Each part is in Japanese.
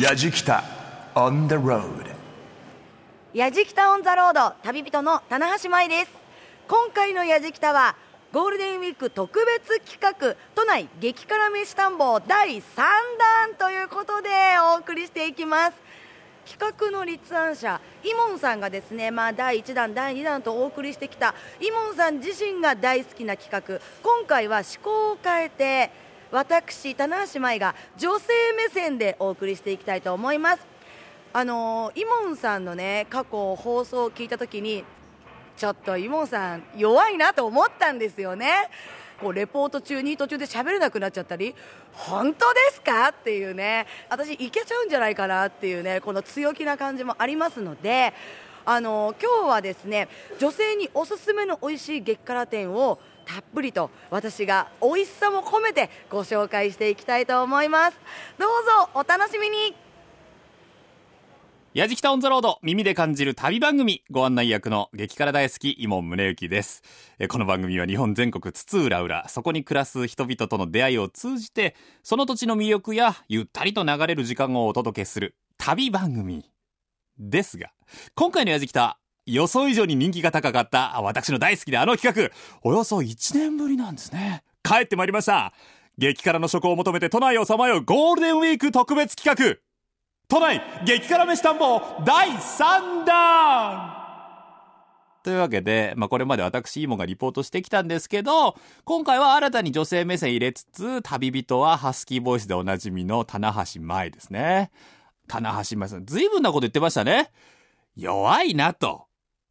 やじきた on the road. やじきたオンザロード旅人の棚橋舞です。今回のやじきたはゴールデンウィーク特別企画都内激辛飯探訪第3弾ということでお送りしていきます。企画の立案者イモンさんがですね、まあ、第1弾、第2弾とお送りしてきたイモンさん自身が大好きな企画。今回は趣向を変えて私、棚橋舞が女性目線でお送りしていきたいと思います。あのイモンさんのね過去放送を聞いた時にちょっとイモンさん弱いなと思ったんですよね。こうレポート中に途中で喋れなくなっちゃったり本当ですかっていうね。私いけちゃうんじゃないかなっていうねこの強気な感じもありますのであの今日はですね女性におすすめの美味しい激辛店をたっぷりと私が美味しさも込めてご紹介していきたいと思います。どうぞお楽しみに。やじきたオンザロード耳で感じる旅番組ご案内役の激辛大好き伊門宗行です。えこの番組は日本全国津々浦々そこに暮らす人々との出会いを通じてその土地の魅力やゆったりと流れる時間をお届けする旅番組ですが今回のやじきた予想以上に人気が高かった私の大好きであの企画およそ1年ぶりなんですね帰ってまいりました激辛の食を求めて都内をさまようゴールデンウィーク特別企画都内激辛飯探訪第3弾というわけで、まあ、これまで私、イモがリポートしてきたんですけど、今回は新たに女性目線入れつつ、旅人はハスキーボイスでおなじみの棚橋舞ですね。棚橋舞さん、随分なこと言ってましたね。弱いなと。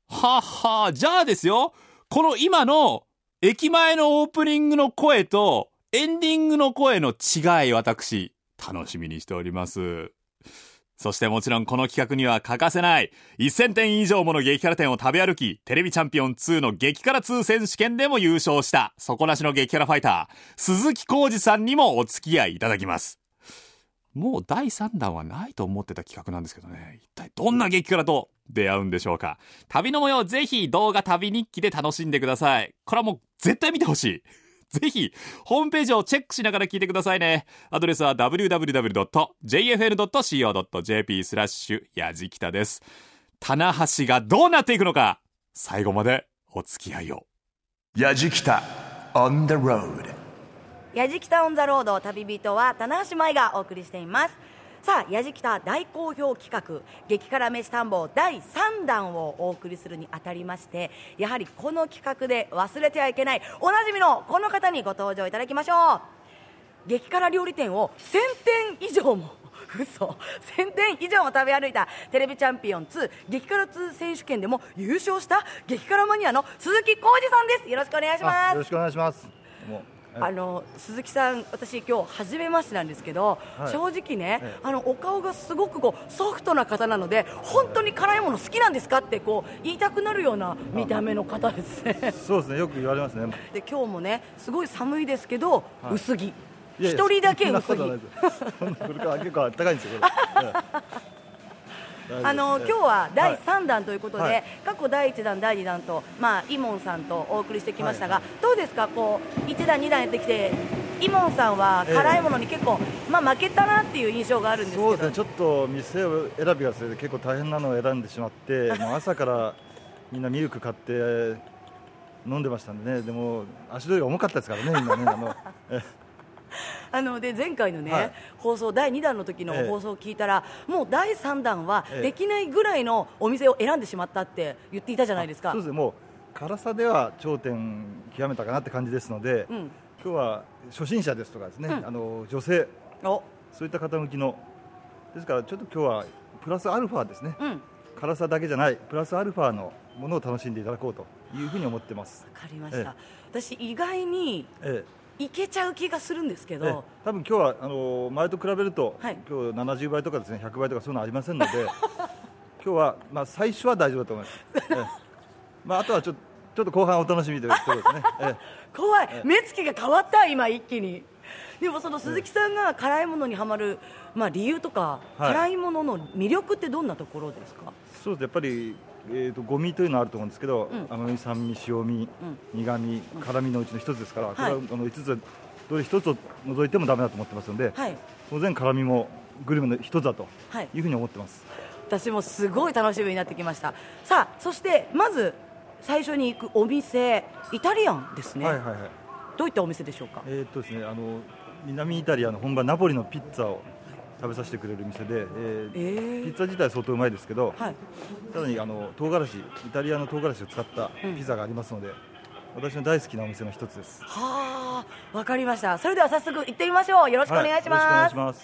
はは。あ、じゃあですよ、この今の駅前のオープニングの声とエンディングの声の違い、私、楽しみにしております。そしてもちろんこの企画には欠かせない1000店以上もの激辛店を食べ歩きテレビチャンピオン2の激辛2選手権でも優勝した底なしの激辛ファイター鈴木浩二さんにもお付き合いいただきます。もう第3弾はないと思ってた企画なんですけどね。一体どんな激辛と出会うんでしょうか旅の模様ぜひ動画旅日記で楽しんでくださいこれはもう絶対見てほしい ぜひ、ホームページをチェックしながら聞いてくださいね。アドレスは www.jfn.co.jp スラッシュやじきたです。棚橋がどうなっていくのか、最後までお付き合いを。やじきた on the road やじきたオンザロード旅人は棚橋舞がお送りしていますさあやじきた大好評企画激辛飯探訪第3弾をお送りするにあたりましてやはりこの企画で忘れてはいけないおなじみのこの方にご登場いただきましょう。激辛料理店を1000店以上も嘘1000店以上も食べ歩いたテレビチャンピオン2激辛2選手権でも優勝した激辛マニアの鈴木浩二さんです。よろしくお願いします。よろしくお願いします。あの鈴木さん、私、今日初めましてなんですけど、はい正直ね、ええあのお顔がすごくこうソフトな方なので、本当に辛いもの好きなんですかってこう言いたくなるような見た目の方ですね。そうですね、よく言われますね。で今日もね、すごい寒いですけど、はい薄着、一人だけ薄着。そんなこれから結構暖かいんですよ。あの今日は第3弾ということで、はい。過去第1弾、第2弾と、まあ、イモンさんとお送りしてきましたが、はいどうですか、こう1弾、2弾やってきて、イモンさんはええ辛いものに結構、まあ、負けたなっていう印象があるんですけど、そうですね、ちょっと店を選びがそれで結構大変なのを選んでしまって、もう朝からみんなミルク買って飲んでましたんでね、でも足取りが重かったですからね、みんなね。あの え あので前回のね、はい。放送第2弾の時のええ。放送を聞いたら、もう第3弾はええ。できないぐらいのお店を選んでしまったって言っていたじゃないですか。そうです。ね、もう辛さでは頂点極めたかなって感じですので、うん。今日は初心者ですとかですね、うん。あの女性お。そういった方向きの。ですからちょっと今日はプラスアルファですね。うん、わ辛さだけじゃないプラスアルファのものを楽しんでいただこうというふうに思ってます、かりました、え私、意外にえいけちゃう気がするんですけえええど、多分今日はあの前と比べると、はい。今日70倍とかですね100倍とかそういうのありませんので 今日は、まあ、最初は大丈夫だと思います、ええ。まあ、あとはちょちょっと後半お楽しみということですね、え怖い、目つきが変わった、今、一気に。でもその鈴木さんが辛いものにはまる、まあ、理由とか、はい。辛いものの魅力ってどんなところですか、えそうです。やっぱり、えー、とゴミというのはあると思うんですけど、うん。甘み酸味塩味、苦味辛みのうちの一つですから、これははいあの5つどれ一つを除いてもダメだと思ってますので、はい、当然辛みもグルメの一つだとはい。いうふうに思ってます、私もすごい楽しみになってきました。さあそしてまず最初に行くお店イタリアンですね、はいはいはい。どういったお店でしょうか？えーっとですねあの南イタリアの本場ナポリのピッツァを食べさせてくれる店で、えーえー。ピッツァ自体は相当うまいですけど、はい。さらにあの唐辛子イタリアの唐辛子を使ったピザがありますので、私の大好きなお店の一つです。はあわかりました。それでは早速行ってみましょう。よろしくお願いします、ます。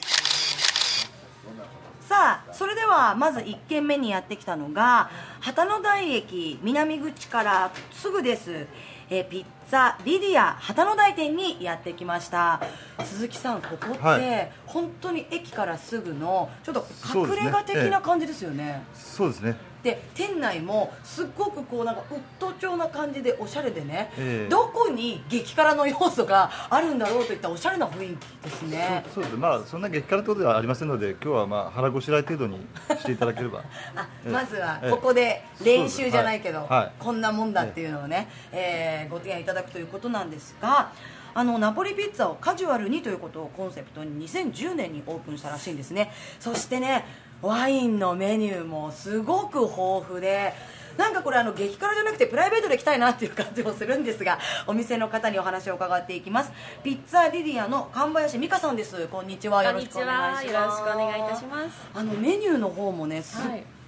さあそれではまず1軒目にやってきたのが旗の台駅南口からすぐです、えーピッツァリディア旗の台店にやってきました。鈴木さんここって、はい。本当に駅からすぐのちょっと隠れ家的な感じですよね。そうですねで店内もすっごくこうなんかウッド調な感じでおしゃれでね、ええ。どこに激辛の要素があるんだろうといったおしゃれな雰囲気ですね。そうです。ねまあそんな激辛ってことではありませんので今日はまあ腹ごしらえ程度にしていただければ。あええ。まずはええ。ここで練習じゃないけど、はい。こんなもんだっていうのをね、えーご提案いただくということなんですがあのナポリピッツァをカジュアルにということをコンセプトに2010年にオープンしたらしいんですね。そしてねワインのメニューもすごく豊富でなんかこれあの激辛じゃなくてプライベートで来たいなっていう感じもするんですがお店の方にお話を伺っていきます。ピッツァリディアの神林美香さんです。こんにちは。よろしくお願いします。こんにちは。よろしくお願いいたします。あのメニューの方もねすっ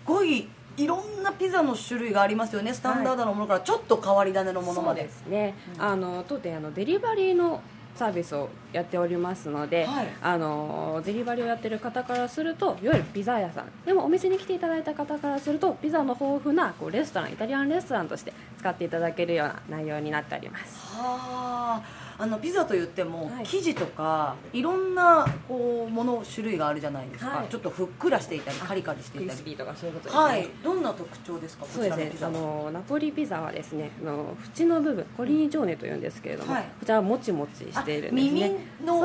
ごいいろんなピザの種類がありますよね。スタンダードなものからちょっと変わり種のものまで、そうですね、あの当店あのデリバリーのサービスをやっておりますので、はい。あのデリバリーをやってる方からするといわゆるピザ屋さん。でもお店に来ていただいた方からするとピザの豊富なこうレストランイタリアンレストランとして使っていただけるような内容になっております。はああのピザといっても、はい。生地とかいろんなこうもの種類があるじゃないですか、はい。ちょっとふっくらしていたりカリカリしていたり。とかそういうことですね。はい。どんな特徴ですかこちそうですね。らのピザは？あのナポリピザはですねあの縁の部分コリージョーネというんですけれども、はい。こちらはもちもちしているんですね。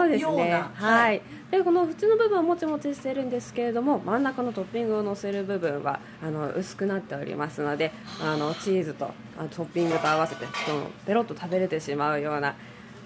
うでね。はい。はい、でこの縁の部分はもちもちしてるんですけれども真ん中のトッピングを乗せる部分はあの薄くなっておりますのであのチーズとあのトッピングと合わせてそのペロッと食べれてしまうような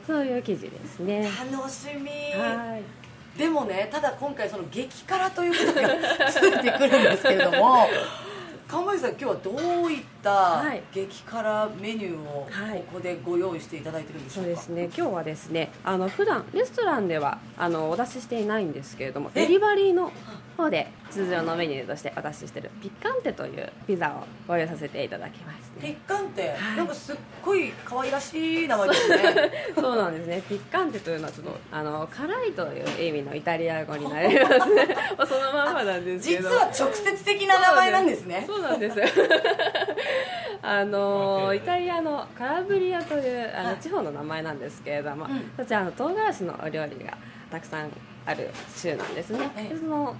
そういう生地ですね。楽しみ。はい。でもねただ今回その激辛ということがついてくるんですけれども 神林さん今日はどういったはい。激辛メニューをはい。ここでご用意していただいてるんでしょか、そううですね。今日はですねあの普段レストランではあのお出ししていないんですけれどもえ？デリバリーの方で通常のメニューとしてお出ししているピッカンテというピザをご用意させていただきますピねッカンテ、はい。なんかすっごい可愛らしい名前ですね。そう。なんですね。ピッカンテというのはちょっとあの辛いという意味のイタリア語になります。ねまあそのまんまなんですけど。実は直接的な名前なんですね。そう。なんです。あのイタリアのカラブリアというあはい。の地方の名前なんですけれども、うん。そちらの唐辛子のお料理がたくさんある州なんですね。ええでその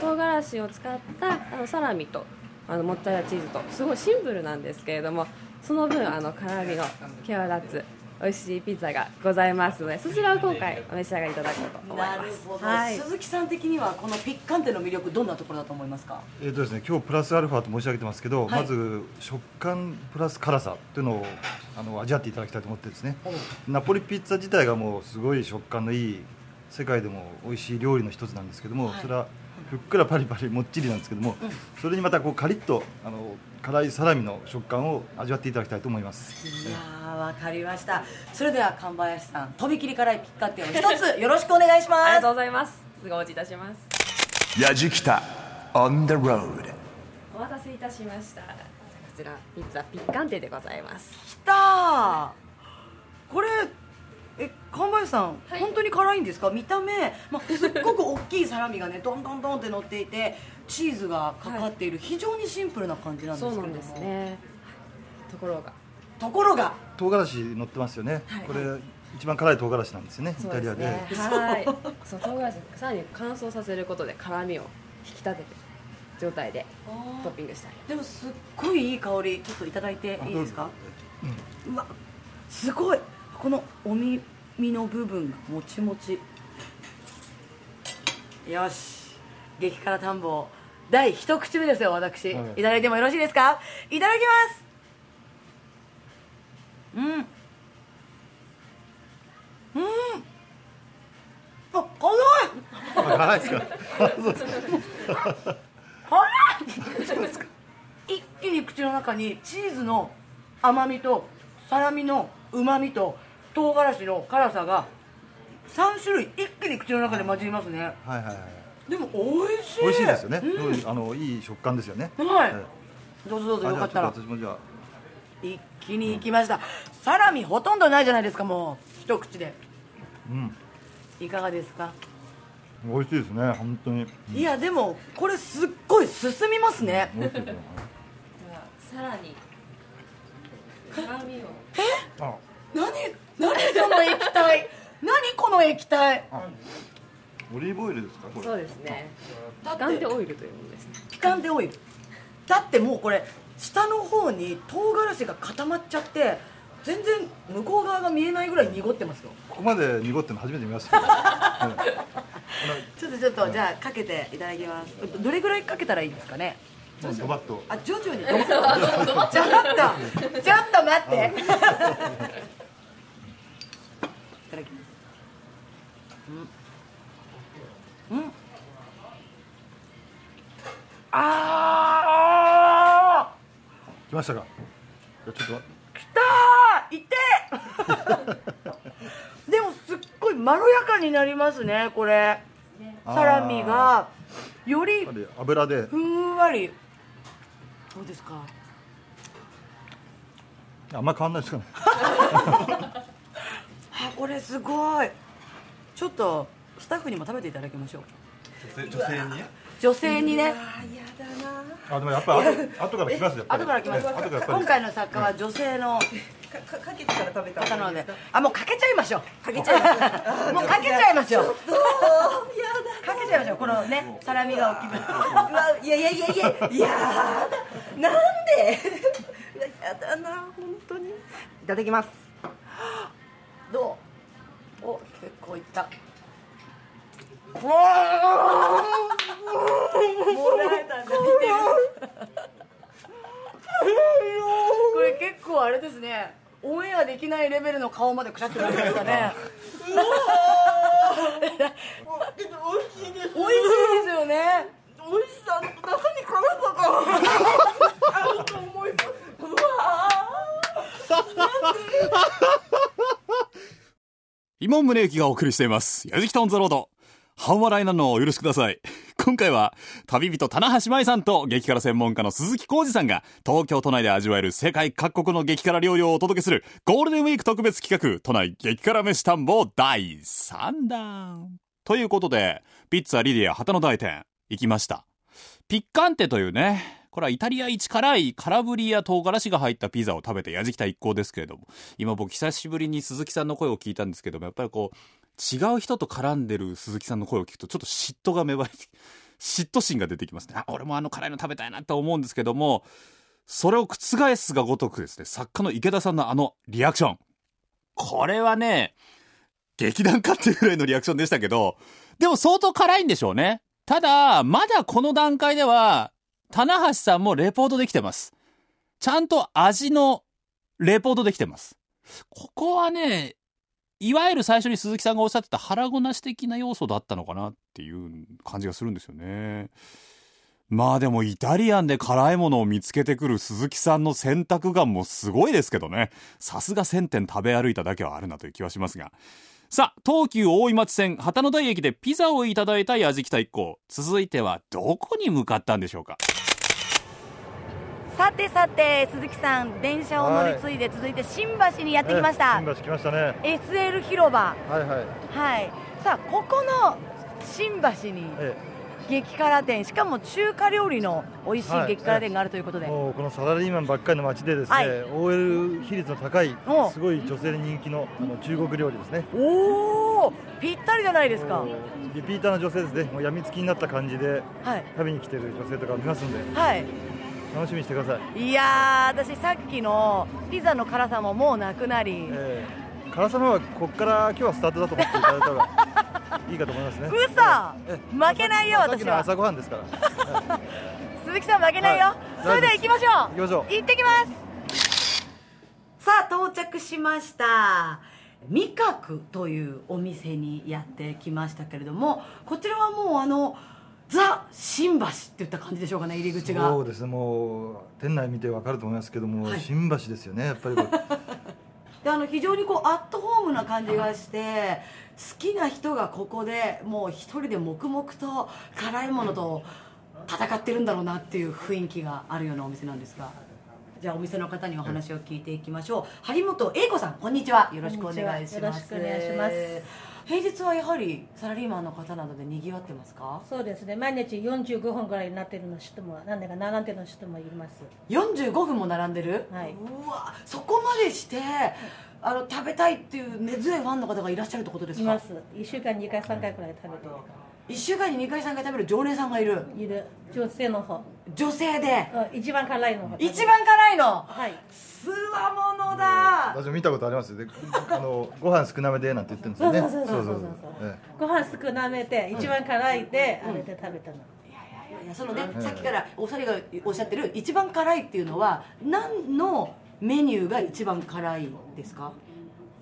唐辛子を使ったあのサラミとあのモッツァレラチーズとすごいシンプルなんですけれども、その分あの辛みの際立つ美味しいピザがございますので、そちらを今回お召し上がりいただこうと思います。なるほど、はい。鈴木さん的にはこのピッカンテの魅力どんなところだと思いますか？えーとですね、今日プラスアルファと申し上げてますけど、はいまず食感プラス辛さというのをあの味わっていただきたいと思ってですねナポリピッツァ自体がもうすごい食感のいい世界でも美味しい料理の一つなんですけども、はいそれはふっくらパリパリもっちりなんですけども、それにまたこうカリッとあの辛いサラミの食感を味わっていただきたいと思います。いやーわかりましたそれでは神林さんとびきり辛いピッカンテを一つよろしくお願いしあますりがとうございます。すぐお持ちいたします。やじきた on the road お待たせいたしました。こちらピッツァピッカンテでございます。きたーこれえ神林さん、はい。本当に辛いんですか？見た目、まあ、すっごく大きいサラミがねどんどんどんって乗っていてチーズがかかっている、非常にシンプルな感じなんですけれども。そうなんですね。ところが。ところが。唐辛子乗ってますよね、はい。これ一番辛い唐辛子なんですよねイそうタリアで。ですね。はい。そう唐辛子さらに乾燥させることで辛みを引き立てて状態でトッピングしたり。でもすっごいいい香り。ちょっといただいていいですか？うわすごいこのお耳の部分がもちもち。よし。激辛田んぼ第一口目ですよ私、はい。いただいてもよろしいですか？いただきます。うん。うん。あ辛い。あ辛いですか？あそうほら一気に口の中にチーズの甘みとサラミのうまみと唐辛子の辛さが3種類一気に口の中で混じりますね。はいはいはい。でも美味しい。美味しいですよね、うん。うんあのいい食感ですよね。はい。えどうぞどうぞえよかったら。私もじゃあ。一気にいきました。サラミほとんどないじゃないですかもう。一口で。うん。いかがですか？美味しいですね本当に。いやでもこれすっごい進みますね。美味しいですねさらに辛みをあ。何？何その液体？何この液体？オリーブオイルですか？これ。そうですね。だガンテオイルというものですね。ピカンテオイル。だってもうこれ下の方に唐辛子が固まっちゃって全然向こう側が見えないぐらい濁ってますよ。ここまで濁ってるの初めて見ました。け ど、えちょっとちょっとじゃあかけていただきます。どれぐらいかけたらいいですかね？ドバッと。あ徐々に。ちょっと。ちょっと待って。いただきます。うん。うん。あ来ましたか。ちょっとーきたー。い。てでもすっごいまろやかになりますねこれ。サラミが。より油で。ふんわり。どうですか？あんま変わんないですかね あこれすごい。ちょっとスタッフにも食べていただきましょう。女性に？女性にね。あでもやっぱり後後から来ますよ後から来ます。ええ後からやっぱり。今回の作家は女性のかかけてから食べた方なので。あもうかけちゃいましょう。かけちゃいましょう。もうかけちゃいましょう。かけちゃいましょう。このねサラミが大きいやいやいやいやいやだ。なんで？やだな本当に。いただきますお結構いった。うわーもらえたんこれ結構あれですね。オンエアできないレベルの顔までくしゃってなりましたね。るけど美味しいです美味しいですよね。美味しさの中に辛さが。あると思います。うわ 今宗行がお送りしています。やじきたオンザロード。半笑いなのをお許しください。今回は、旅人棚橋舞さんと激辛専門家の鈴木浩二さんが、東京都内で味わえる世界各国の激辛料理をお届けする、ゴールデンウィーク特別企画、都内激辛飯探訪第3弾。ということで、ピッツァリディア旗の大店、行きました。ピッカンテというね、これはイタリア一辛い辛ぶりや唐辛子が入ったピザを食べてやじきた一行ですけれども、今僕久しぶりに鈴木さんの声を聞いたんですけども、やっぱりこう、違う人と絡んでる鈴木さんの声を聞くとちょっと嫉妬が芽生えて、嫉妬心が出てきますね。あ、俺もあの辛いの食べたいなと思うんですけども、それを覆すがごとくですね、作家の池田さんのあのリアクション。これはね、劇団かっていうぐらいのリアクションでしたけど、でも相当辛いんでしょうね。ただ、まだこの段階では、棚橋さんもレポートできてます。ちゃんと味のレポートできてます。ここはね、いわゆる最初に鈴木さんがおっしゃってた腹ごなし的な要素だったのかなっていう感じがするんですよね。まあでもイタリアンで辛いものを見つけてくる鈴木さんの選択眼もすごいですけどね。さすが1000点食べ歩いただけはあるなという気はしますが。さあ、東急大井町線旗の台駅でピザをいただいたやじきた一行。続いてはどこに向かったんでしょうかさてさて鈴木さん電車を乗り継いで続いて新橋にやってきました、ええ新橋来ましたね。SL 広場。はいはい。はい。さあここの新橋にえ激辛店しかも中華料理の美味しいはい激辛店があるということで、えもうこのサラリーマンばっかりの街でですね、はい。OL 比率の高いお。すごい女性に人気のあの中国料理ですね。おおぴったりじゃないですか。リピーターの女性ですね。もう病みつきになった感じではい。食べに来てる女性とか見ますんで。はい楽しみにしてください、いやー私さっきのピザの辛さももうなくなり。えー、辛さの方はここから今日はスタートだと思っていただいた方が いいかと思いますね。嘘！え負けないよさっきの私は。朝ごはんですから。鈴木さん負けないよ、はい。それでは行きましょう。行きましょう行ってきます。さあ到着しました。味覚というお店にやってきましたけれどもこちらはもうあのザ新橋って言った感じでしょうかね入り口が。そうですねもう店内見てわかると思いますけども、はい。新橋ですよねやっぱり であの非常にこうアットホームな感じがして好きな人がここでもう一人で黙々と辛いものと戦ってるんだろうなっていう雰囲気があるようなお店なんですが。じゃあお店の方にお話を聞いていきましょう。張本英子さんこんにちは。よろしくお願いします。こんにちは。よろしくお願いします平日はやはりサラリーマンの方などで賑わってますか？そうですね。毎日45分ぐらいになってるの人もなんだか並んでる人もいます。45分も並んでる、はい。うわそこまでしてあの食べたいっていう根強いファンの方がいらっしゃるってことですか？います。1週間2回3回くらい食べてる1週間に2回3回食べる常連さんがいる。いる。女性の方。女性で。うん一番辛いの方一番辛いの。はい。つわものだ私も見たことありますよ。であの ご飯少なめでなんて言ってるんですよね。そうそうそうそうそう。えご飯少なめで一番辛いであれで食べたのいやそのね、さっきからお二人がおっしゃってる一番辛いっていうのは何のメニューが一番辛いですか？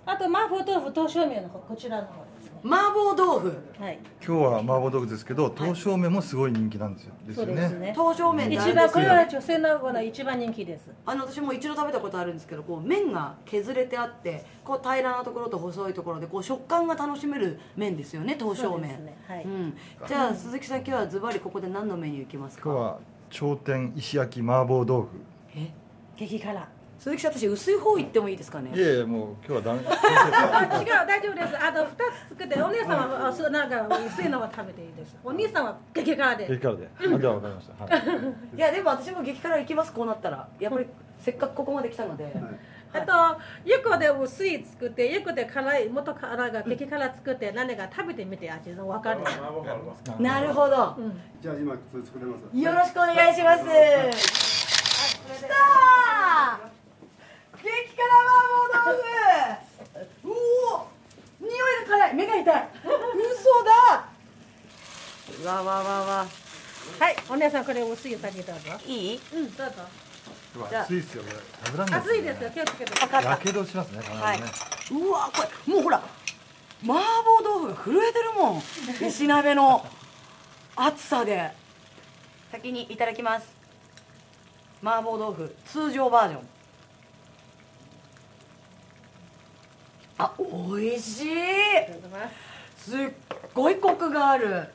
あと麻婆豆腐刀削麺の方。こちらの方麻婆豆腐。はい。え今日は麻婆豆腐ですけど刀削麺もすごい人気なんですよ。ですよね。そうですね。刀削麺ってあれ一番これは女性の方の一番人気です。あの私も一度食べたことあるんですけどこう麺が削れてあってこう平らなところと細いところでこう食感が楽しめる麺ですよね刀削麺。そうですね。はい。うん、じゃあ鈴木さん今日はズバリここで何のメニューいきますか？今日は頂点石焼き麻婆豆腐。え？激辛鈴木さん私薄い方行ってもいいですかね？いえいえもう今日はダメ。あ違う大丈夫です。あと2つ作ってお姉さんはあそうなんか薄いのは食べていいです。お兄さんは激辛で。激辛で。あじゃあわかりました、はい、いやでも私も激辛行きますこうなったら。やっぱりせっかくここまで来たので、あとゆこで薄い作ってゆこで辛い元辛が激辛作って何か食べてみて味の分かる。なるほど、じゃあ今それ作れます。よろしくお願いします。きたー激辛麻婆豆腐。うお匂いが辛い。目が痛い。嘘だ。わわわわはい？お姉さんこれ薄い先どうぞ。いいうんどうぞ暑いっすよこれ。食べらん熱いですよ気をつけて。やけどしますね必ずね、はい。うわこれ。もうほら麻婆豆腐が震えてるもん。石鍋の熱さで。先にいただきます。麻婆豆腐通常バージョンあ美味しい。すすっごいコクがある。ありがと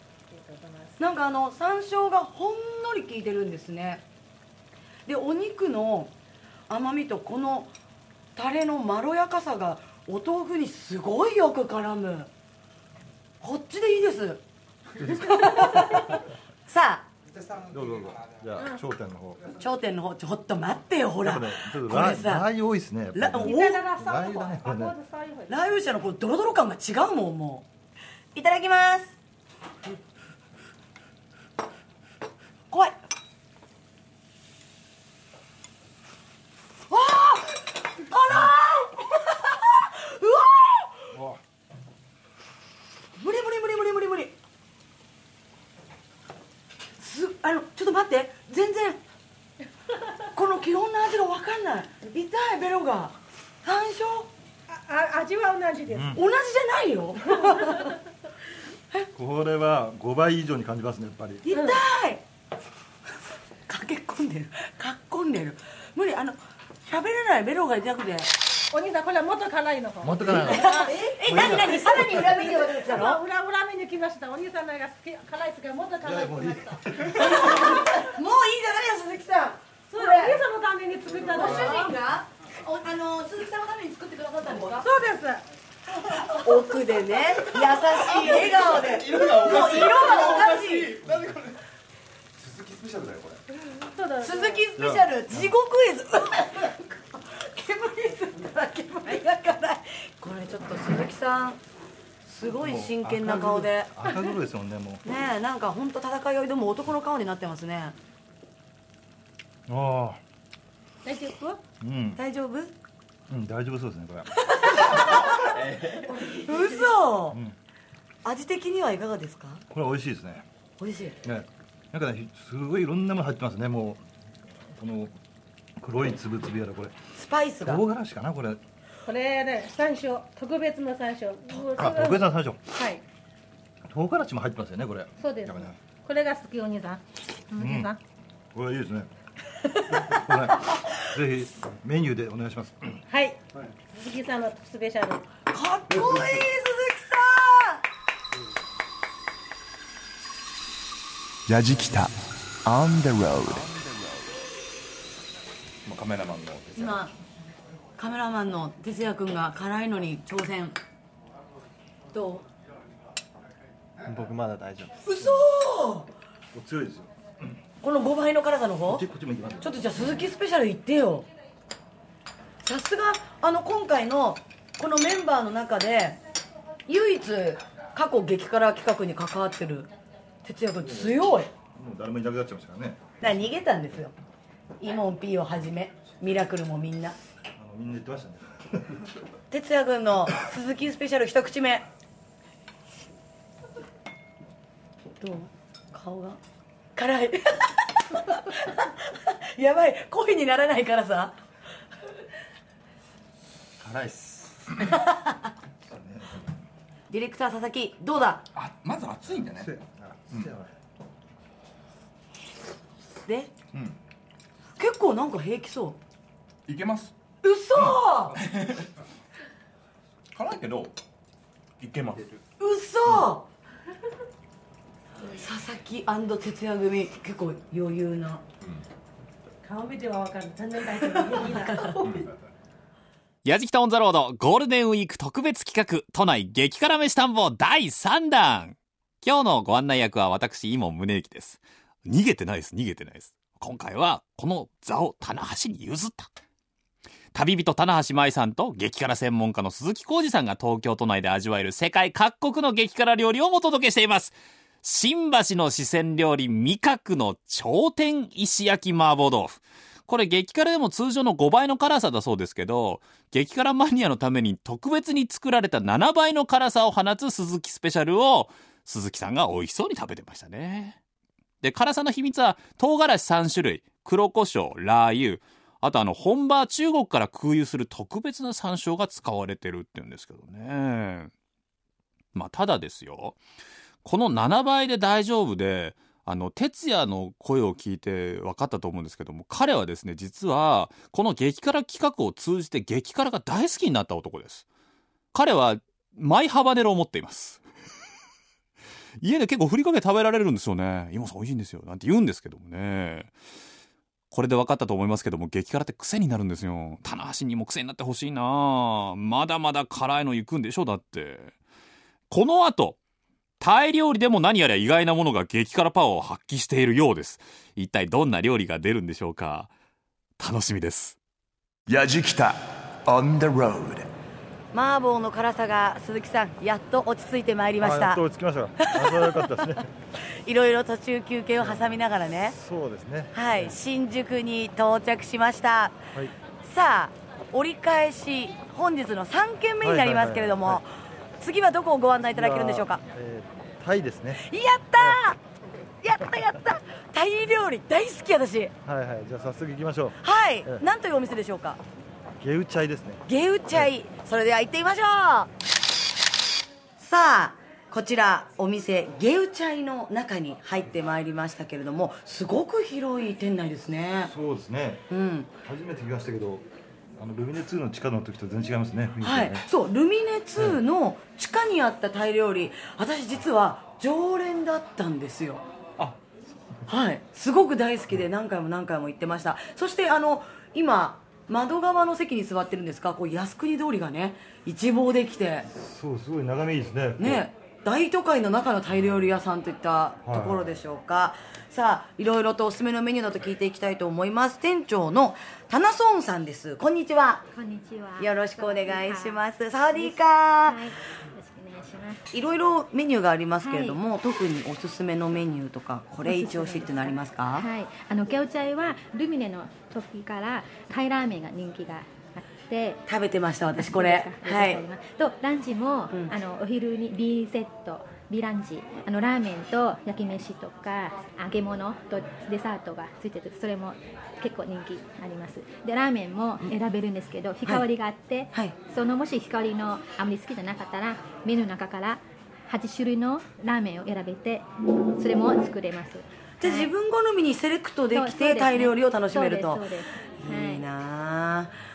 うございますなんかあの山椒がほんのり効いてるんですね。でお肉の甘みとこのタレのまろやかさがお豆腐にすごいよく絡む。こっちでいいです。さあどうぞどうぞ。じゃあ頂点の方。頂点の方。ちょっと待ってよほら。ねちょっとこラーラーれさ油多いですね。ラー油だねこれね。ラー油車のこのドロドロ感が違うもんもう。いただきます怖いわあ辛いうわ無理無理無理無理無理無理すあのちょっと待って全然この基本の味が分かんない痛いベロが山椒あです、同じじゃないよ。これは5倍以上に感じますねやっぱり。痛い。駆け込んでる。かっこんでる。無理あの喋れないベロが痛くて。お兄さんこれは元辛いの方。持ってかないのえ何何？さらに裏目に分かってたの？裏裏目に来ました。お兄さんのが好き辛い好きが元辛い来ました。もういいじゃないよ鈴木さん。そうお兄さんのために作ったの。ご主人が？おあの鈴木さんのために作ってくださったんですか？そうです奥でね優しい笑顔で。もう色がおかしい。鈴木スペシャルだよこれ。そうだ。鈴木スペシャル。地獄絵図。煙吸ったら煙が辛い。これちょっと鈴木さんすごい真剣な顔で。赤黒ですもんねもう。ねえなんか本当戦いを挑む男の顔になってますね。ああ。大丈夫？うん、大丈夫？うん、大丈夫そうですねこれ 嘘、ん味的にはいかがですか？これ美味しいですね。美味しい。ね。なんかねすごいいろんなもの入ってますね。もうこの黒いつぶつぶやらこれ。スパイスが。唐辛子かなこれ。これね山椒特別の山椒あ特別な最初。はい。唐辛子も入ってますよねこれ。そうです。ね。これが好きお兄さん。お兄さん、これいいですね。これぜひメニューでお願いします。はい、鈴木さんのスペシャル。かっこいい鈴木さヤジキタ On the road カメラマンのん今カメラマンの哲也君が辛いのに挑戦。ど僕まだ大丈う嘘！夫強いですよ。この5倍の辛さの方？ちょっとじゃあ鈴木スペシャル行ってよ。さすがあの今回のこのメンバーの中で唯一過去激辛企画に関わってる哲也君強い。もう誰もいなくなっちゃいましたからね。だから逃げたんですよ。イモン P をはじめミラクルもみんな。あのみんな言ってましたね。哲也君の鈴木スペシャル一口目。どう？顔が？辛い。やばい。声にならないからさ辛いっす。ディレクター佐々木どうだ？あまず熱いんだね。で、うん。結構なんか平気そいけます。う嘘 辛いけどいけます。嘘！佐々木哲也組結構余裕な。顔見ては分かる。全然大丈夫元気な。顔やじきオンザロードゴールデンウィーク特別企画都内激辛飯探訪第3弾今日のご案内役は私、伊門宗行です。逃げてないです、逃げてないです。今回はこの座を棚橋に譲った。旅人棚橋舞さんと激辛専門家の鈴木浩二さんが東京都内で味わえる世界各国の激辛料理をお届けしています。新橋の四川料理味覚の頂点石焼き麻婆豆腐。これ激辛でも通常の5倍の辛さだそうですけど、激辛マニアのために特別に作られた7倍の辛さを放つ鈴木スペシャルを鈴木さんが美味しそうに食べてましたね。で、辛さの秘密は唐辛子3種類、黒胡椒、ラー油、あとあの本場中国から空輸する特別な山椒が使われてるって言うんですけどね。まあただですよ。この7倍で大丈夫で、あの、哲也の声を聞いて分かったと思うんですけども、彼はですね、実は、この激辛企画を通じて激辛が大好きになった男です。彼は、マイハバネロを持っています。家で結構ふりかけ食べられるんですよね。今さん美味しいんですよ。なんて言うんですけどもね。これで分かったと思いますけども、激辛って癖になるんですよ。棚橋にも癖になってほしいなまだまだ辛いの行くんでしょだって。この後、タイ料理でも何やら意外なものが激辛パワーを発揮しているようです。一体どんな料理が出るんでしょうか？楽しみです。ヤジキタ On the road 麻婆の辛さが鈴木さんやっと落ち着いてまいりました。あやっと落ち着きました。かあそれは良かったですね。いろいろ途中休憩を挟みながらね。そうですね。はい新宿に到着しました。はい。さあ折り返し本日の3軒目になりますけれども、はいはい次はどこをご案内いただけるんでしょうか？えータイですね。やったー！やったやった！タイ料理大好き私はいはいじゃあ早速行きましょう。はいええ。何というお店でしょうか？ゲウチャイですね。ゲウチャイそれでは行ってみましょう。さあこちらお店ゲウチャイの中に入ってまいりましたけれどもすごく広い店内ですね。そうですね。うん。初めて来ましたけどあのルミネ2の地下の時と全然違いますねね、はい、そうルミネ2の地下にあったタイ料理私実は常連だったんですよ。はい。すごく大好きで何回も何回も行ってました。そしてあの今窓側の席に座ってるんですがこう靖国通りがね一望できて。そうすごい眺めいいですね。ね大都会の中のタイ料理屋さんといったところでしょうか、さあいろいろとおすすめのメニューなど聞いていきたいと思います。店長のタナソンさんです。こんにちは。こんにちは。よろしくお願いします。サワディーカはい。よろしくお願いします。いろいろメニューがありますけれども、特におすすめのメニューとかこれ一押しってのありますか？はい。あのゲオチャイはルミネの時からタイラーメンが人気がて。食べてました私これ。はい。とランチも、うん。あのお昼に B セット B ランチ。あのラーメンと焼き飯とか揚げ物とデザートがついててそれも結構人気あります。でラーメンも選べるんですけど日替わりがあって、はい。そのもし日替わりのあまり好きじゃなかったらメニューの中から8種類のラーメンを選べてそれも作れます。じゃあ自分好みにセレクトできてそうそうですね。タイ料理を楽しめると。い。いなあ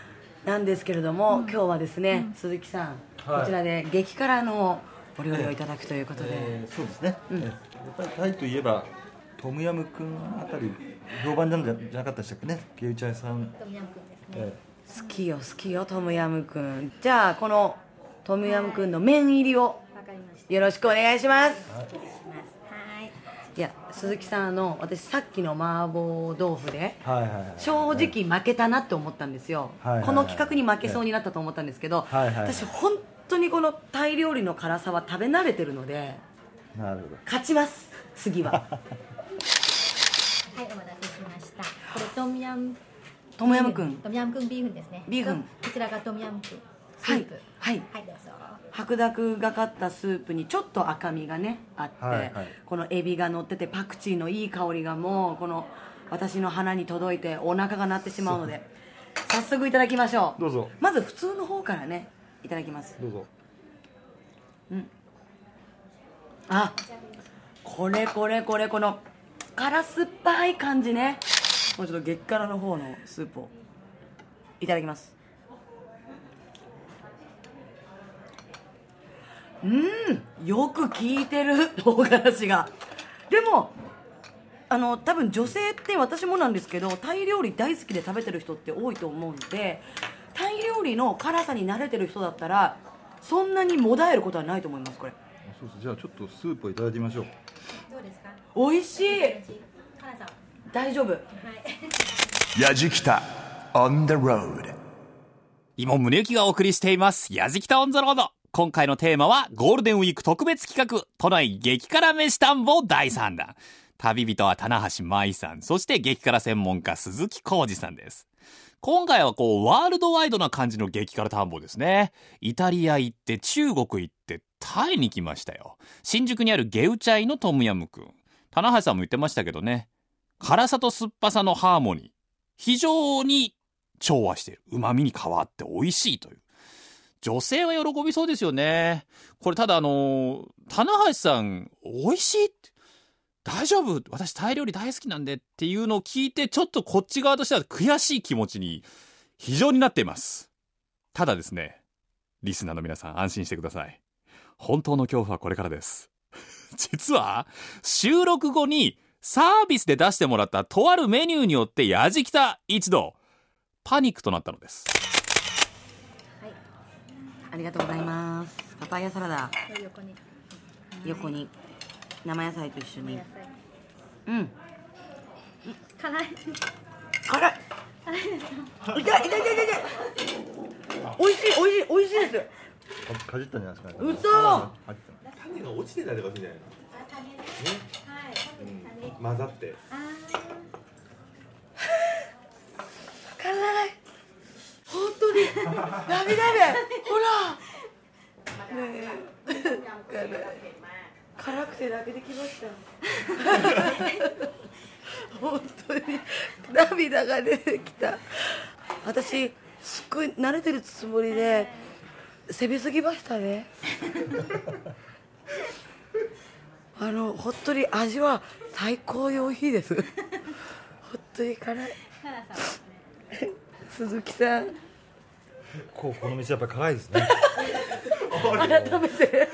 なんですけれども、今日はですね、鈴木さん、はい。こちらで激辛のお料理をいただくということで、えーそうですね、えーやっぱりタイといえばトムヤムクンあたり評判なんじゃじゃなかったでしたっけね？ゲウチャイさん、え好きよ好きよトムヤムクン。じゃあこのトムヤムクンの麺入りをよろしくお願いします。はいいや鈴木さんあの私さっきの麻婆豆腐でーはいはいはい。正直負けたなって思ったんですよ、はいはいはい。この企画に負けそうになったと思ったんですけど、はいはいはい。私本当にこのタイ料理の辛さは食べ慣れてるのでなるほど。勝ちます次は。はいお待たせしました。これトムヤムトムヤム。クントムヤムクンビーフンですね。ビーフン。こちらがトムヤムクンスはいープはい。はいどうぞ白濁がかったスープにちょっと赤みがねあって、はいはい。このエビが乗っててパクチーのいい香りがもうこの私の鼻に届いてお腹が鳴ってしまうので早速いただきましょう。どうぞ。まず普通の方からねいただきます。どうぞ。あこれこれこれこの辛酸っぱい感じね。もうちょっと激辛の方のスープをいただきますうんよく効いてる 唐辛子が。でもあの多分女性って私もなんですけどタイ料理大好きで食べてる人って多いと思うんでタイ料理の辛さに慣れてる人だったらそんなにもだえることはないと思いますこれ。あそうですじゃあちょっとスープをいただいてみましょう。どうですか？美味しい。辛さ大丈夫。はい。やじきた on the road 今宗行がお送りしています。やじきたオンザロード。今回のテーマはゴールデンウィーク特別企画、都内激辛飯探訪第3弾。旅人は棚橋舞さん、そして激辛専門家鈴木浩二さんです。今回はこう、ワールドワイドな感じの激辛探訪ですね。イタリア行って、中国行って、タイに来ましたよ。新宿にあるゲウチャイのトムヤムクン。棚橋さんも言ってましたけどね。辛さと酸っぱさのハーモニー。非常に調和している。旨味に変わって美味しいという。女性は喜びそうですよね。これただあの、棚橋さん、美味しいって。大丈夫？私タイ料理大好きなんでっていうのを聞いて、ちょっとこっち側としては悔しい気持ちに非常になっています。ただですね、リスナーの皆さん安心してください。本当の恐怖はこれからです。実は、収録後にサービスで出してもらったとあるメニューによってやじきた一同、パニックとなったのです。ありがとうございます。パパイヤサラダ。横に。横に。生野菜と一緒に。うん。辛い。辛い。痛い痛い痛い痛い痛い。美味しい美味しい美味しいです。かかじったんじゃないですか？ね嘘種が落ちてたりとかするんじゃないの、うん、混ざって。辛い本当にダメダメほら。ねえ。辛くて泣けてきました。本当に。涙が出てきた。私すっごい慣れてるつもりで攻めすぎましたね。あの本当に味は最高に美味しいです。本当に辛い。辛さ鈴木さん結構この店やっぱり辛いですね改めて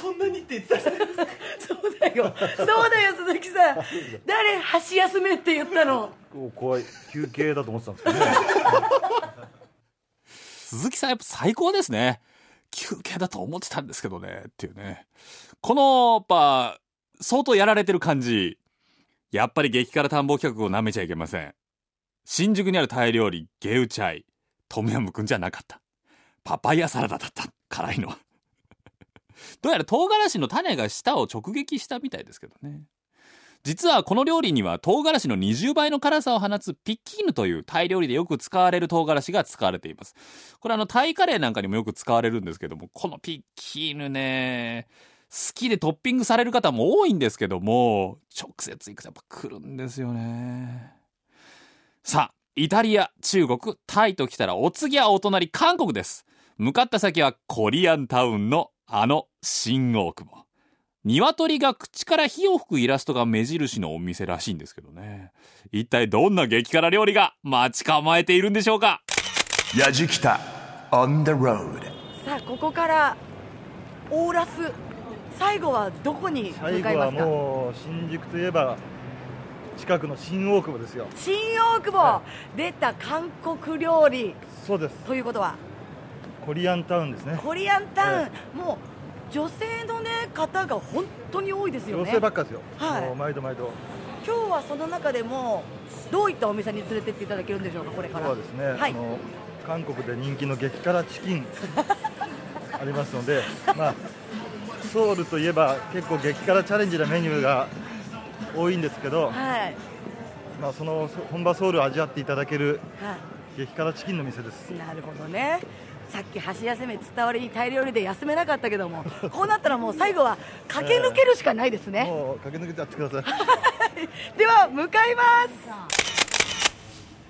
そんなにって言ってたじゃないですかそうだよそうだよ鈴木さん誰箸休めって言ったの？こう怖い休憩だと思ってたんですけどね鈴木さんやっぱ最高ですね。休憩だと思ってたんですけどね、っていうね。この、やっぱ、相当やられてる感じ。やっぱり激辛探訪企画を舐めちゃいけません。新宿にあるタイ料理、ゲウチャイ。トムヤムくんじゃなかった。パパイヤサラダだった。辛いのは。どうやら唐辛子の種が舌を直撃したみたいですけどね。実はこの料理には唐辛子の20倍の辛さを放つピッキーヌというタイ料理でよく使われる唐辛子が使われています。これあのタイカレーなんかにもよく使われるんですけども、このピッキーヌね、好きでトッピングされる方も多いんですけども、直接行くとやっぱ来るんですよね。さあ、イタリア、中国、タイと来たらお次はお隣韓国です。向かった先はコリアンタウンのあの新大久保。鶏が口から火を吹くイラストが目印のお店らしいんですけどね。一体どんな激辛料理が待ち構えているんでしょうか？やじきた on the road. さあここからオーラス最後はどこに最後は向かいますか？もう新宿といえば近くの新大久保ですよ。新大久保、出た韓国料理。そうです。ということは？コリアンタウンですね。コリアンタウン、もう女性の、ね、方が本当に多いですよ女ね性ばっかですよ、はい。毎度毎度。今日はその中でもどういったお店に連れてっていただけるんでしょうかこれから。今日はですね、はい。あの韓国で人気の激辛チキン。ありますので、まあ、ソウルといえば結構激辛チャレンジなメニューが多いんですけど、はい、まあ、そのそ本場ソウルを味わっていただけるは激辛チキンの店です。い、なるほどね。さっき箸休め伝わりに大量で休めなかったけども こうなったらもう最後は駆け抜けるしかないですね、もう駆け抜けてやってください。では向かいます。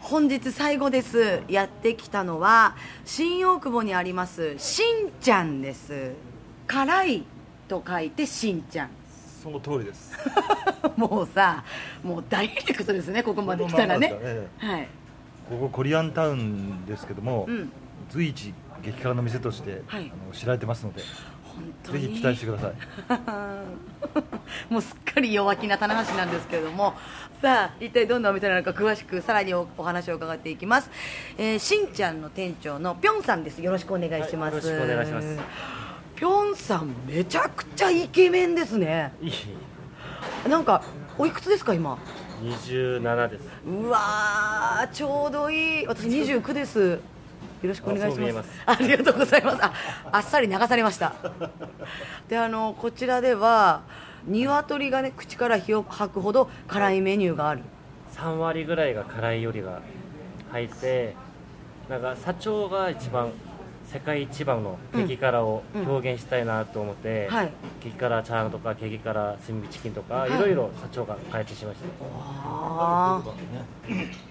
本日最後です。やってきたのは新大久保にありますしんちゃんです。辛いと書いてしんちゃんその通りです。もうさもうダイレクトですねここまで来たらね。はい。ここコリアンタウンですけども、うん。随一激辛の店として、はい。あの知られてますので本当に。ぜひ期待してください。もうすっかり弱気な棚橋なんですけれども。さあ一体どんなお店なのか詳しくさらにおお話を伺っていきます、えーしんちゃんの店長のぴょんさんです。よろしくお願いします、はいよろしくお願いしますぴょんさんめちゃくちゃイケメンですね。いい。なんかおいくつですか今？27です。うわーちょうどいい。私29です。よろしくお願いします。ありがとうございます。ああっさり流されました。であのこちらでは鶏がね口から火を吐くほど辛いメニューがある。3割ぐらいが辛いよりが入ってなんか社長が一番世界一番の激辛をうん表現したいなと思って、はい。激辛チャーハンとか激辛炭火チキンとか、はい。い、ろいろ社長が開発しました。ああ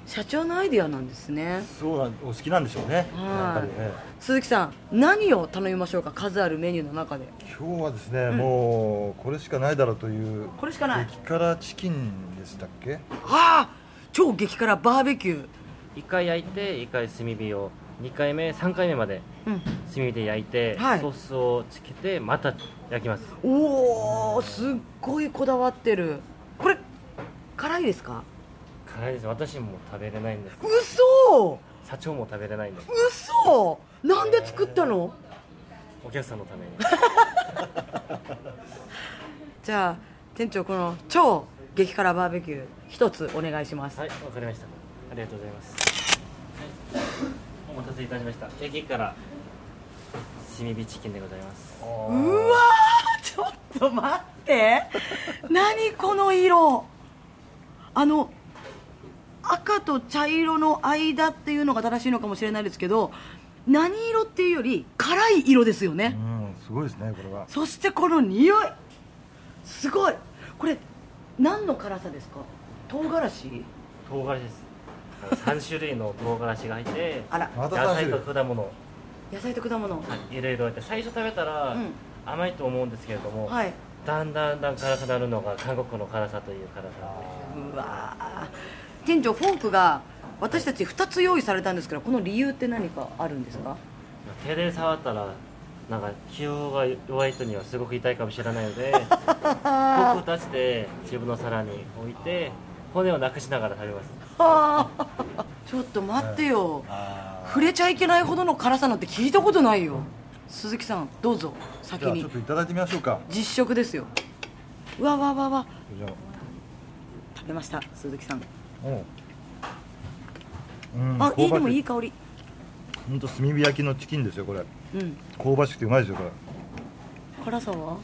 社長のアイディアなんですね。そうなんお好きなんでしょうね。やっぱりね。鈴木さん何を頼みましょうか数あるメニューの中で。今日はですね、もうこれしかないだろうというこれしかない。激辛チキンでしたっけ？はあ超激辛バーベキュー。1回焼いて1回炭火を2回目3回目までうん。炭火で焼いて、はい。ソースをつけてまた焼きます。おおすっごいこだわってる。これ辛いですか？辛いです。私も食べれないんです。嘘！社長も食べれないんです。嘘！なんで作ったの？お客さんのために。じゃあ店長この超激辛バーベキュー一つお願いします。はいわかりました。ありがとうございます、はい、お待たせいたしました。激辛炭火チキンでございます。うわーちょっと待って。何この色。あの赤と茶色の間っていうのが正しいのかもしれないですけど何色っていうより辛い色ですよね、うんすごいですねこれは。そしてこの匂い。すごい。これ何の辛さですか？唐辛子？唐辛子です3種類の唐辛子が入ってあら。野菜と果物。野菜と果物。はいいろいろあって最初食べたらうん。甘いと思うんですけれども、はい。だんだんだん辛くなるのが韓国の辛さという辛さう。わー。店長フォークが私たち2つ用意されたんですけどこの理由って何かあるんですか？手で触ったらなんか気泡が弱い人にはすごく痛いかもしれないので フォークを出して自分の皿に置いて骨をなくしながら食べます。はあ ちょっと待ってよ。触れちゃいけないほどの辛さなんて聞いたことないよ。鈴木さんどうぞ先じゃあちにょっといただいてみましょうか。実食ですよ。うわわわ。わ食べました鈴木さん。あい。いでもいいい香り。本当炭火焼きのチキンですよこれ。うん。香ばしくてうまいですよこれ。辛さは？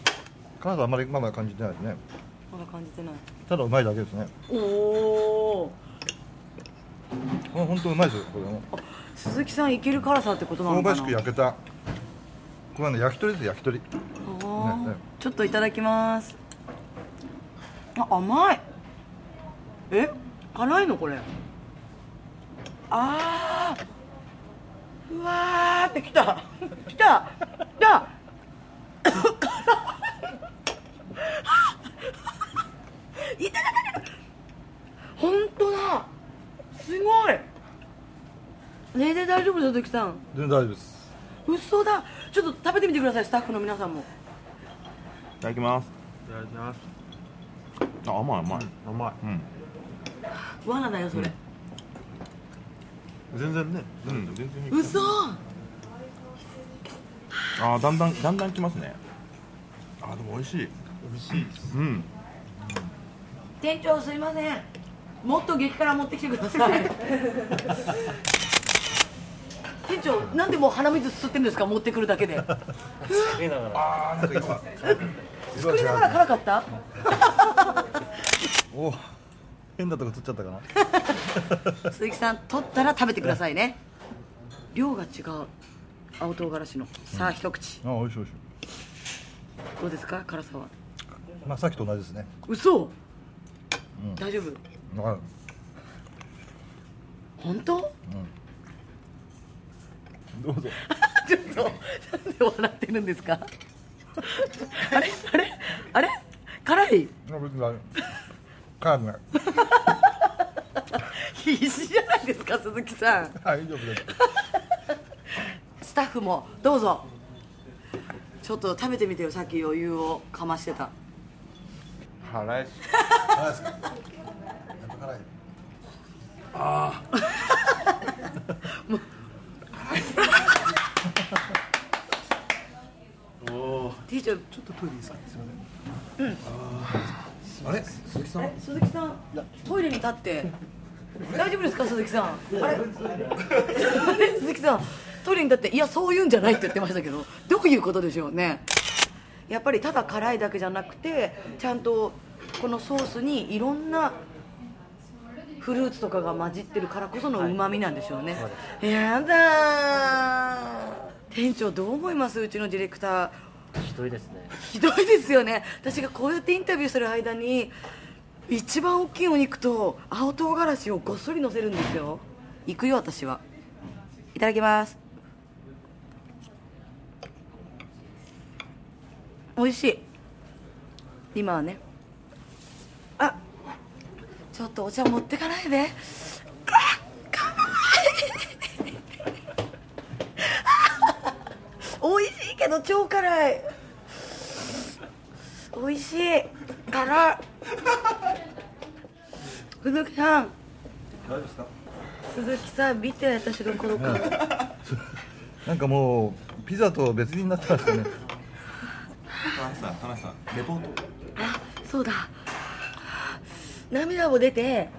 辛さあんまりまだ感じてないですね。まだ感じてない。ただうまいだけですね。おおこれ本当うまいですよこれも。鈴木さんいける辛さってことな香ばのかな？しく焼けた。これはね焼き鳥です焼き鳥。ねね。ちょっといただきます。あ甘い。え？辛いのこれ？あー。うわーってきた。きた。きた。いたたたた本当だすごい。ねで大丈夫？鈴木さん？全然大丈夫です。嘘だ。ちょっと食べてみてくださいスタッフの皆さんも。いただきます。いただきます。あ甘い甘い。甘い。うん。罠だよそれ、全然ね。うん全然嘘。あーだんだんだんだんきますね。あーでも美味しい。美味しいうん。店長すいませんもっと激辛持ってきてください。店長なんでもう鼻水吸ってるんですか？持ってくるだけで。作りながら。あーなんか今。作りながら辛かった？お変なとこ取っちゃったかな。鈴木さん取ったら食べてくださいね。量が違う青唐辛子の。さあ一口。あ美味しい美味しい。どうですか辛さは？まあさっきと同じですね。嘘、ん。大丈夫？あ本当？どうぞ。ちょっとなんで笑ってるんですか？あれ？あれ？あれ？辛い？辛くない。必死じゃないですか鈴木さん。大丈夫です。スタッフも。どうぞ。ちょっと食べてみてよさっき余裕をかましてた。辛いし辛いです。かやっぱ辛い店長ちょっとトイレいいですか？すみません。あれ？鈴木さん？え鈴木さんトイレに立って。大丈夫ですか鈴木さん？あれ？鈴木さんトイレに立っていやそういうんじゃないって言ってましたけどどういうことでしょうね？やっぱりただ辛いだけじゃなくてちゃんとこのソースにいろんなフルーツとかが混じってるからこそのうまみなんでしょうね、やだー。店長どう思います？うちのディレクター。ひどいですね。ひどいですよね。私がこうやってインタビューする間に一番大きいお肉と青唐辛子をごっそり乗せるんですよ。行くよ私は。いただきます。美味しい。今はねあちょっとお茶持ってかないで。美味しいけど超辛い。美味しい。辛い。鈴木さん。鈴木さん見て私のこの顔なんかもうピザと別になってましたね田中さん田中さんレポート。あそうだ涙も出て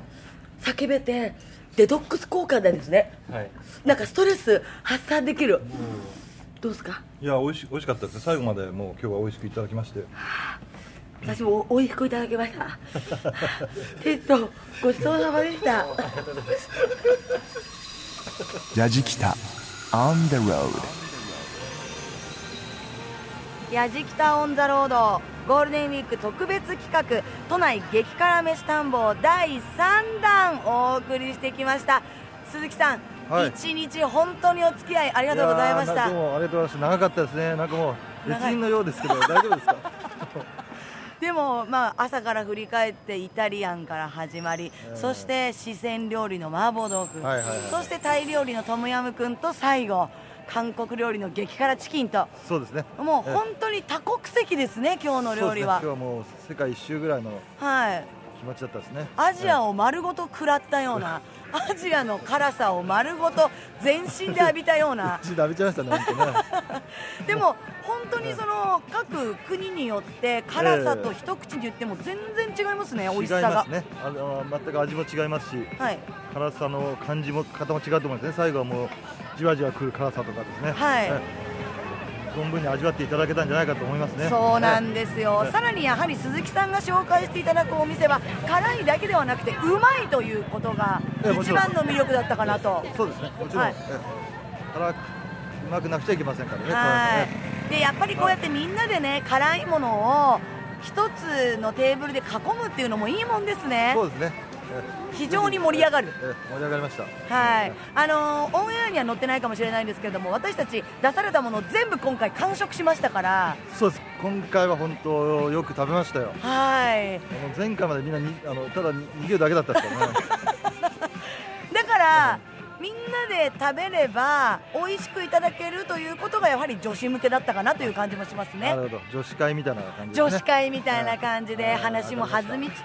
叫べてデトックス効果なんですね。はい。なんかストレス発散できる。どうですか？いや美味し美味しかったです最後までもう今日は美味しくいただきまして。私もおいしくいただきました。店長ごちそうさまでした。ヤジキタ On the road やじきたオン・ザ・ロードゴールデンウィーク特別企画都内激辛飯探訪第3弾お送りしてきました。鈴木さん、はい。一日本当にお付き合いありがとうございました。どうもありがとうございました。長かったですね。なんかもう別人のようですけど大丈夫ですか？でも、まあ、朝から振り返ってイタリアンから始まり、えー。そして四川料理の麻婆豆腐、はいはいはい。そしてタイ料理のトムヤムクンと最後韓国料理の激辛チキンと。そうですね。もうええ。本当に多国籍ですね今日の料理は、そうですね、今日はもう世界一周ぐらいのはい気持ちだったですね。アジアを丸ごと食らったような、アジアの辛さを丸ごと全身で浴びたような。血で浴びちゃいましたね でも本当にその各国によって辛さと一口に言っても全然違いますね、美味しさが。ねあの全く味も違いますしはい。辛さの感じも方も違うと思うんですね。最後はもうじわじわくる辛さとかですね。はい。え存分に味わっていただけたんじゃないかと思いますね。そうなんですよ、えさらにやはり鈴木さんが紹介していただくお店は辛いだけではなくてうまいということが一番の魅力だったかなと。そうですね。もちろん、はい。え辛くうまくなくちゃいけませんからね辛はい、でやっぱりこうやってみんなでね辛いものを一つのテーブルで囲むっていうのもいいもんですね。そうですね 非常に盛り上がる。え盛り上がりました。はい、あのーオンエアには載ってないかもしれないんですけれども私たち出されたものを全部今回完食しましたから。そうです。今回は本当よく食べましたよ。はい。あの前回までみんなにあのただに逃げるだけだったですからね。だからみんなで食べれば美味しくいただけるということがやはり女子向けだったかなという感じもしますね。なるほど。女子会みたいな感じね。女子会みたいな感じで話も弾みつつ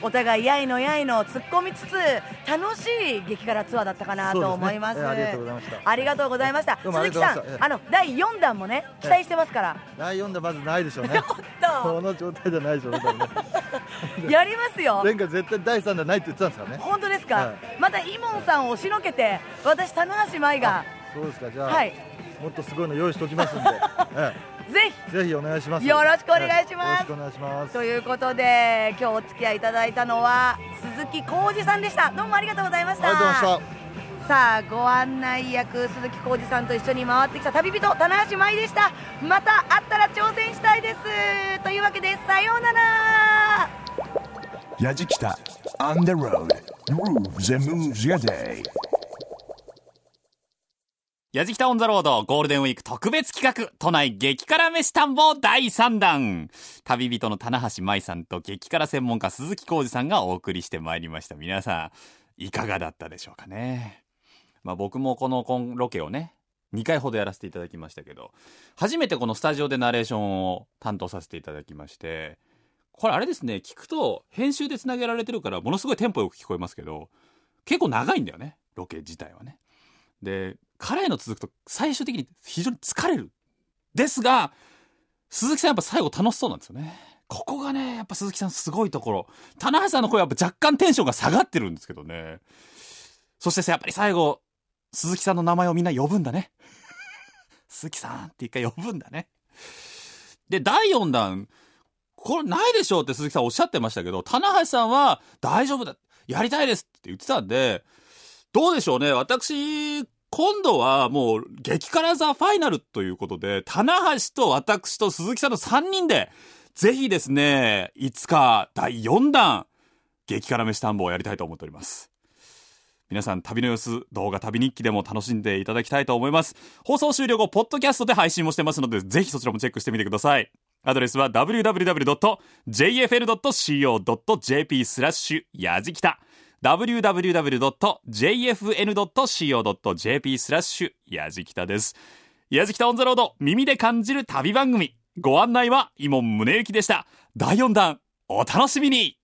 お互いやいのやいの突っ込みつつ楽しい激辛ツアーだったかなと思います。ね。ええありがとうございました。ありがとうございました。鈴木さんあの第4弾もね期待してますから。第4弾まずないでしょうね。この状態じゃないでしょうね。やりますよ。前回絶対第3弾ないって言ってたんですからね。本当ですか、はい。またイモンさんを押しのけて私棚橋舞が。そうですか。じゃあ、はい。もっとすごいの用意しておきますんで、えぜえぜひお願いします。よろしくお願いします。ええよろしくお願いします。ということで今日お付き合いいただいたのは鈴木浩二さんでした。どうもありがとうございました。ありがとうございまさあご案内役鈴木浩二さんと一緒に回ってきた旅人棚橋舞でした。また会ったら挑戦したいです。というわけでさようなら。Yajikita on the road. Grooves and moves your day. やじきたオンザロードゴールデンウィーク特別企画都内激辛飯探訪第3弾。旅人の棚橋舞さんと激辛専門家鈴木浩二さんがお送りしてまいりました。皆さんいかがだったでしょうかね。まあ僕もこのロケをね2回ほどやらせていただきましたけど初めてこのスタジオでナレーションを担当させていただきましてこれあれですね聞くと編集でつなげられてるからものすごいテンポよく聞こえますけど結構長いんだよねロケ自体はね。で辛いの続くと最終的に非常に疲れる。ですが鈴木さんやっぱ最後楽しそうなんですよね。ここがねやっぱ鈴木さんすごいところ。棚橋さんの声はやっぱ若干テンションが下がってるんですけどね。そしてさやっぱり最後鈴木さんの名前をみんな呼ぶんだね。鈴木さんって一回呼ぶんだね。で第4弾これないでしょうって鈴木さんおっしゃってましたけど棚橋さんは大丈夫だやりたいですって言ってたんでどうでしょうね。私今度はもう激辛ザファイナルということで棚橋と私と鈴木さんの3人でぜひですねいつか第4弾激辛飯探訪をやりたいと思っております。皆さん旅の様子動画旅日記でも楽しんでいただきたいと思います。放送終了後ポッドキャストで配信もしてますのでぜひそちらもチェックしてみてください。アドレスは www.jfn.co.jp スラッシュやじきた。www.jfn.co.jp スラッシュやじきたです。やじきたオンザロード耳で感じる旅番組。ご案内は伊門宗行でした。第4弾お楽しみに